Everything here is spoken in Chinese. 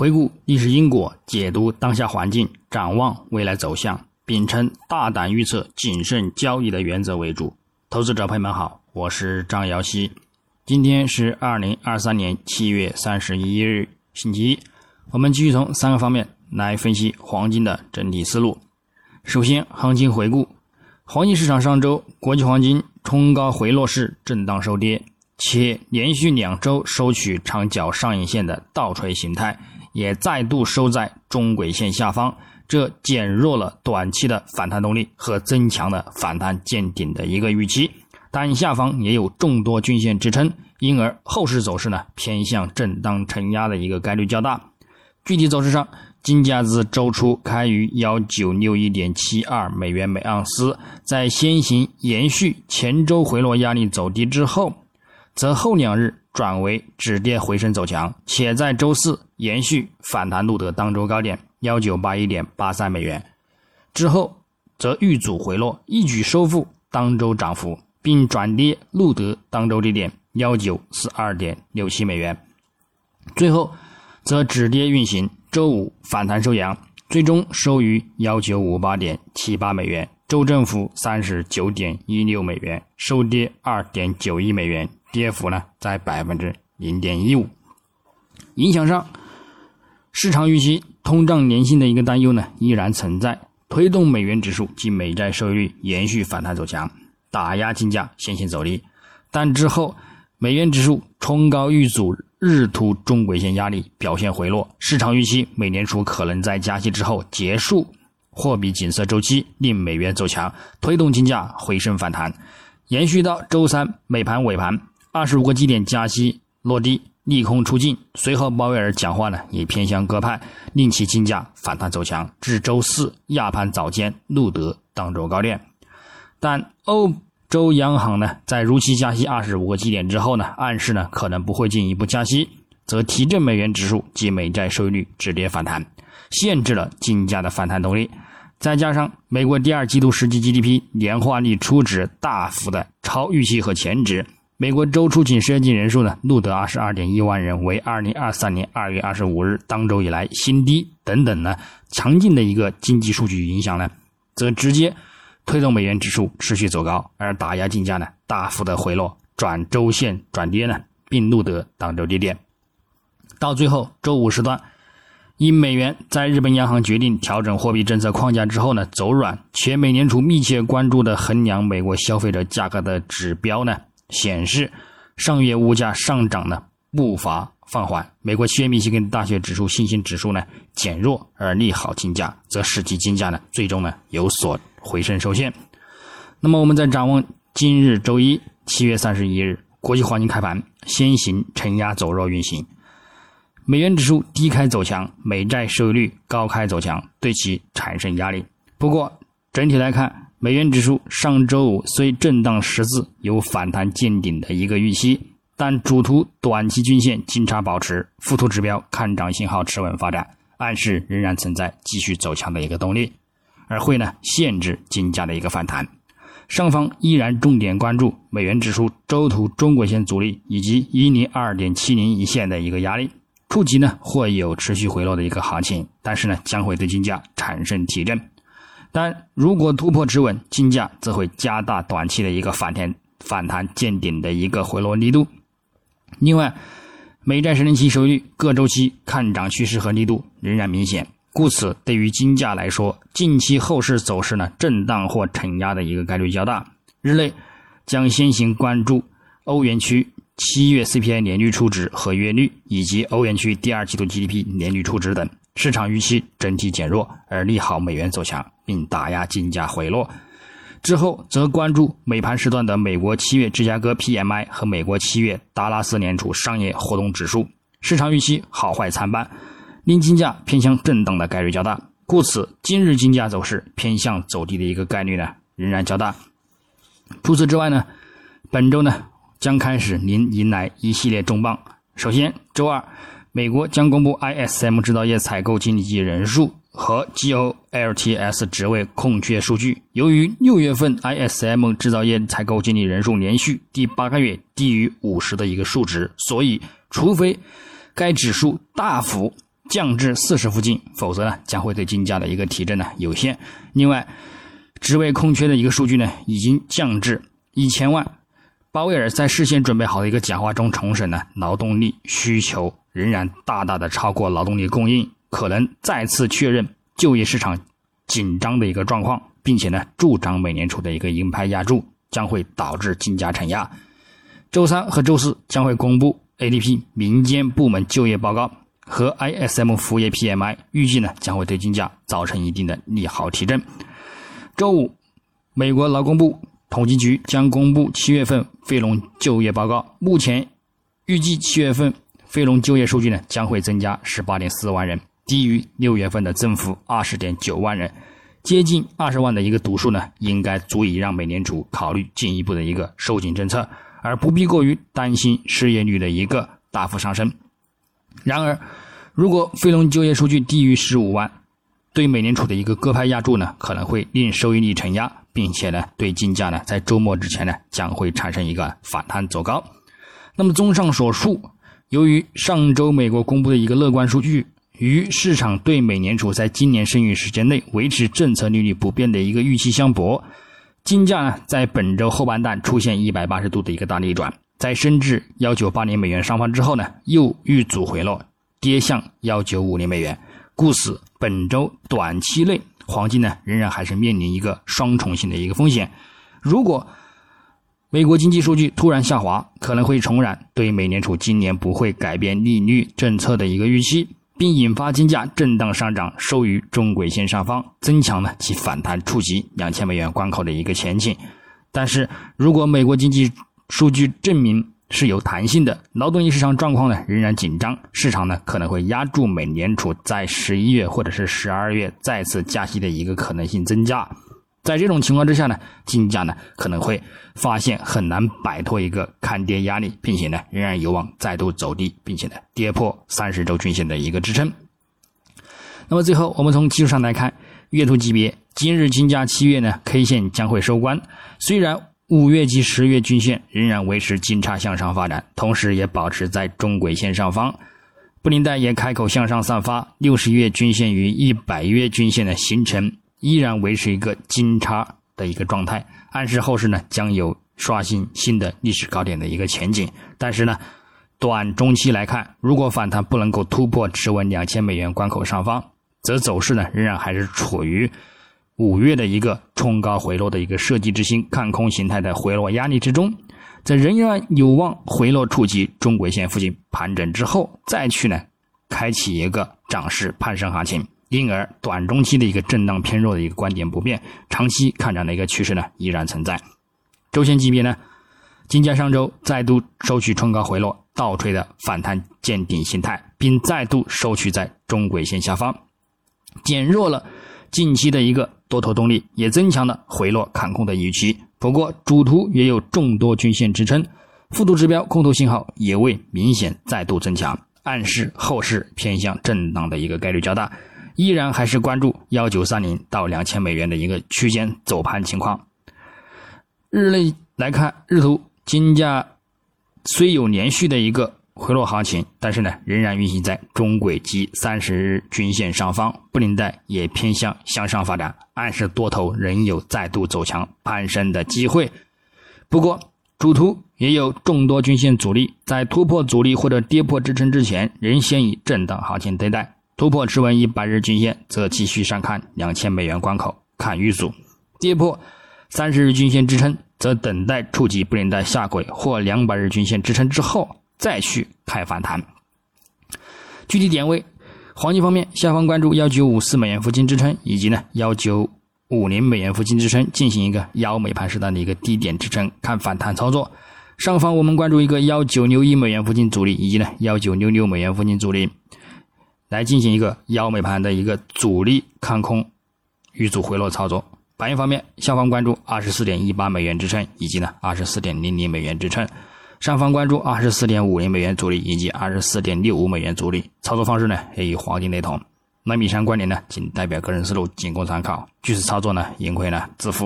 回顾历史因果，解读当下环境，展望未来走向，秉承大胆预测、谨慎交易的原则为主。投资者朋友们好，我是张瑶希。今天是二零二三年七月三十一日，星期一。我们继续从三个方面来分析黄金的整体思路。首先，行情回顾，黄金市场上周国际黄金冲高回落式震荡收跌，且连续两周收取长角上影线的倒锤形态。也再度收在中轨线下方，这减弱了短期的反弹动力和增强了反弹见顶的一个预期，但下方也有众多均线支撑，因而后市走势呢偏向震荡承压的一个概率较大。具体走势上，金价自周初开于幺九六一点七二美元每盎司，在先行延续前周回落压力走低之后，则后两日。转为止跌回升走强，且在周四延续反弹录得当周高点幺九八一点八三美元，之后则遇阻回落，一举收复当周涨幅，并转跌录得当周低点幺九四二点六七美元，最后则止跌运行，周五反弹收阳，最终收于幺九五八点七八美元，周振幅三十九点一六美元，收跌二点九一美元。跌幅呢在百分之零点一五，影响上，市场预期通胀粘性的一个担忧呢依然存在，推动美元指数及美债收益率延续反弹走强，打压金价先行走低。但之后美元指数冲高遇阻日图中轨线压力，表现回落。市场预期美联储可能在加息之后结束货币紧缩周期，令美元走强，推动金价回升反弹，延续到周三美盘尾盘。二十五个基点加息落地，利空出尽。随后鲍威尔讲话呢，也偏向鸽派，令其金价反弹走强，至周四亚盘早间录得当周高点。但欧洲央行呢，在如期加息二十五个基点之后呢，暗示呢可能不会进一步加息，则提振美元指数及美债收益率止跌反弹，限制了金价的反弹动力。再加上美国第二季度实际 GDP 年化率初值大幅的超预期和前值。美国周出勤失业金人数呢，录得二十二点一万人，为二零二三年二月二十五日当周以来新低。等等呢，强劲的一个经济数据影响呢，则直接推动美元指数持续走高，而打压金价呢，大幅的回落，转周线转跌呢，并录得当周低点。到最后周五时段，因美元在日本央行决定调整货币政策框架之后呢，走软，且美联储密切关注的衡量美国消费者价格的指标呢。显示上月物价上涨的步伐放缓，美国七月密歇根大学指数信心指数呢减弱，而利好金价，则使其金价呢最终呢有所回升受限。那么我们再展望今日周一七月三十一日，国际黄金开盘先行承压走弱运行，美元指数低开走强，美债收益率高开走强，对其产生压力。不过整体来看。美元指数上周五虽震荡十字，有反弹见顶的一个预期，但主图短期均线金叉保持，副图指标看涨信号持稳发展，暗示仍然存在继续走强的一个动力，而会呢限制金价的一个反弹。上方依然重点关注美元指数周图中轨线阻力以及一零二点七零一线的一个压力，触及呢会有持续回落的一个行情，但是呢将会对金价产生提振。但如果突破止稳，金价则会加大短期的一个反弹反弹见顶的一个回落力度。另外，美债十年期收益率各周期看涨趋势和力度仍然明显，故此对于金价来说，近期后市走势呢震荡或承压的一个概率较大。日内将先行关注欧元区七月 CPI 年率初值和月率，以及欧元区第二季度 GDP 年率初值等。市场预期整体减弱，而利好美元走强，并打压金价回落。之后则关注美盘时段的美国七月芝加哥 PMI 和美国七月达拉斯联储商业活动指数。市场预期好坏参半，令金价偏向震荡的概率较大。故此，今日金价走势偏向走低的一个概率呢仍然较大。除此之外呢，本周呢将开始迎迎来一系列重磅。首先，周二。美国将公布 ISM 制造业采购经理级人数和 GOLTS 职位空缺数据。由于六月份 ISM 制造业采购经理人数连续第八个月低于五十的一个数值，所以除非该指数大幅降至四十附近，否则呢将会对金价的一个提振呢有限。另外，职位空缺的一个数据呢已经降至一千万。鲍威尔在事先准备好的一个讲话中重申呢，劳动力需求仍然大大的超过劳动力供应，可能再次确认就业市场紧张的一个状况，并且呢助长美联储的一个鹰派压注，将会导致金价承压。周三和周四将会公布 ADP 民间部门就业报告和 ISM 服务业 PMI，预计呢将会对金价造成一定的利好提振。周五，美国劳工部。统计局将公布七月份非农就业报告，目前预计七月份非农就业数据呢将会增加十八点四万人，低于六月份的增幅二十点九万人，接近二十万的一个读数呢，应该足以让美联储考虑进一步的一个收紧政策，而不必过于担心失业率的一个大幅上升。然而，如果非农就业数据低于十五万，对美联储的一个鸽派压注呢，可能会令收益率承压。并且呢，对金价呢，在周末之前呢，将会产生一个反弹走高。那么，综上所述，由于上周美国公布的一个乐观数据，与市场对美联储在今年剩余时间内维持政策利率不变的一个预期相搏，金价呢，在本周后半段出现一百八十度的一个大逆转，在升至幺九八零美元上方之后呢，又遇阻回落，跌向幺九五零美元。故此，本周短期内。黄金呢，仍然还是面临一个双重性的一个风险。如果美国经济数据突然下滑，可能会重燃对美联储今年不会改变利率政策的一个预期，并引发金价震荡上涨，收于中轨线上方，增强呢其反弹触及两千美元关口的一个前景。但是如果美国经济数据证明，是有弹性的，劳动力市场状况呢仍然紧张，市场呢可能会压住美联储在十一月或者是十二月再次加息的一个可能性增加。在这种情况之下呢，金价呢可能会发现很难摆脱一个看跌压力，并且呢仍然有望再度走低，并且呢跌破三十周均线的一个支撑。那么最后，我们从技术上来看，月图级别，今日金价七月呢 K 线将会收官，虽然。五月及十月均线仍然维持金叉向上发展，同时也保持在中轨线上方。布林带也开口向上散发，六十月均线与一百月均线的形成依然维持一个金叉的一个状态，暗示后市呢将有刷新新的历史高点的一个前景。但是呢，短中期来看，如果反弹不能够突破持稳两千美元关口上方，则走势呢仍然还是处于。五月的一个冲高回落的一个设计之星看空形态的回落压力之中，在仍然有望回落触及中轨线附近盘整之后，再去呢开启一个涨势攀升行情，因而短中期的一个震荡偏弱的一个观点不变，长期看涨的一个趋势呢依然存在。周线级别呢，金价上周再度收取冲高回落倒锤的反弹见顶形态，并再度收取在中轨线下方，减弱了近期的一个。多头动力也增强了回落看空的预期，不过主图也有众多均线支撑，复图指标空头信号也未明显再度增强，暗示后市偏向震荡的一个概率较大，依然还是关注幺九三零到两千美元的一个区间走盘情况。日内来看，日图金价虽有连续的一个。回落行情，但是呢，仍然运行在中轨及三十日均线上方，布林带也偏向向上发展，暗示多头仍有再度走强攀升的机会。不过，主图也有众多均线阻力，在突破阻力或者跌破支撑之前，仍先以震荡行情对待。突破持稳一百日均线，则继续上看两千美元关口，看遇阻；跌破三十日均线支撑，则等待触及布林带下轨或两百日均线支撑之后。再去开反弹，具体点位，黄金方面，下方关注幺九五四美元附近支撑，以及呢幺九五零美元附近支撑，进行一个幺美盘时段的一个低点支撑，看反弹操作。上方我们关注一个幺九六一美元附近阻力，以及呢幺九六六美元附近阻力，来进行一个幺美盘的一个阻力看空遇阻回落操作。白银方面，下方关注二十四点一八美元支撑，以及呢二十四点零零美元支撑。上方关注二十四点五零美元阻力以及二十四点六五美元阻力，操作方式呢也与黄金雷同。那以上观点呢仅代表个人思路，仅供参考。据此操作呢，盈亏呢自负。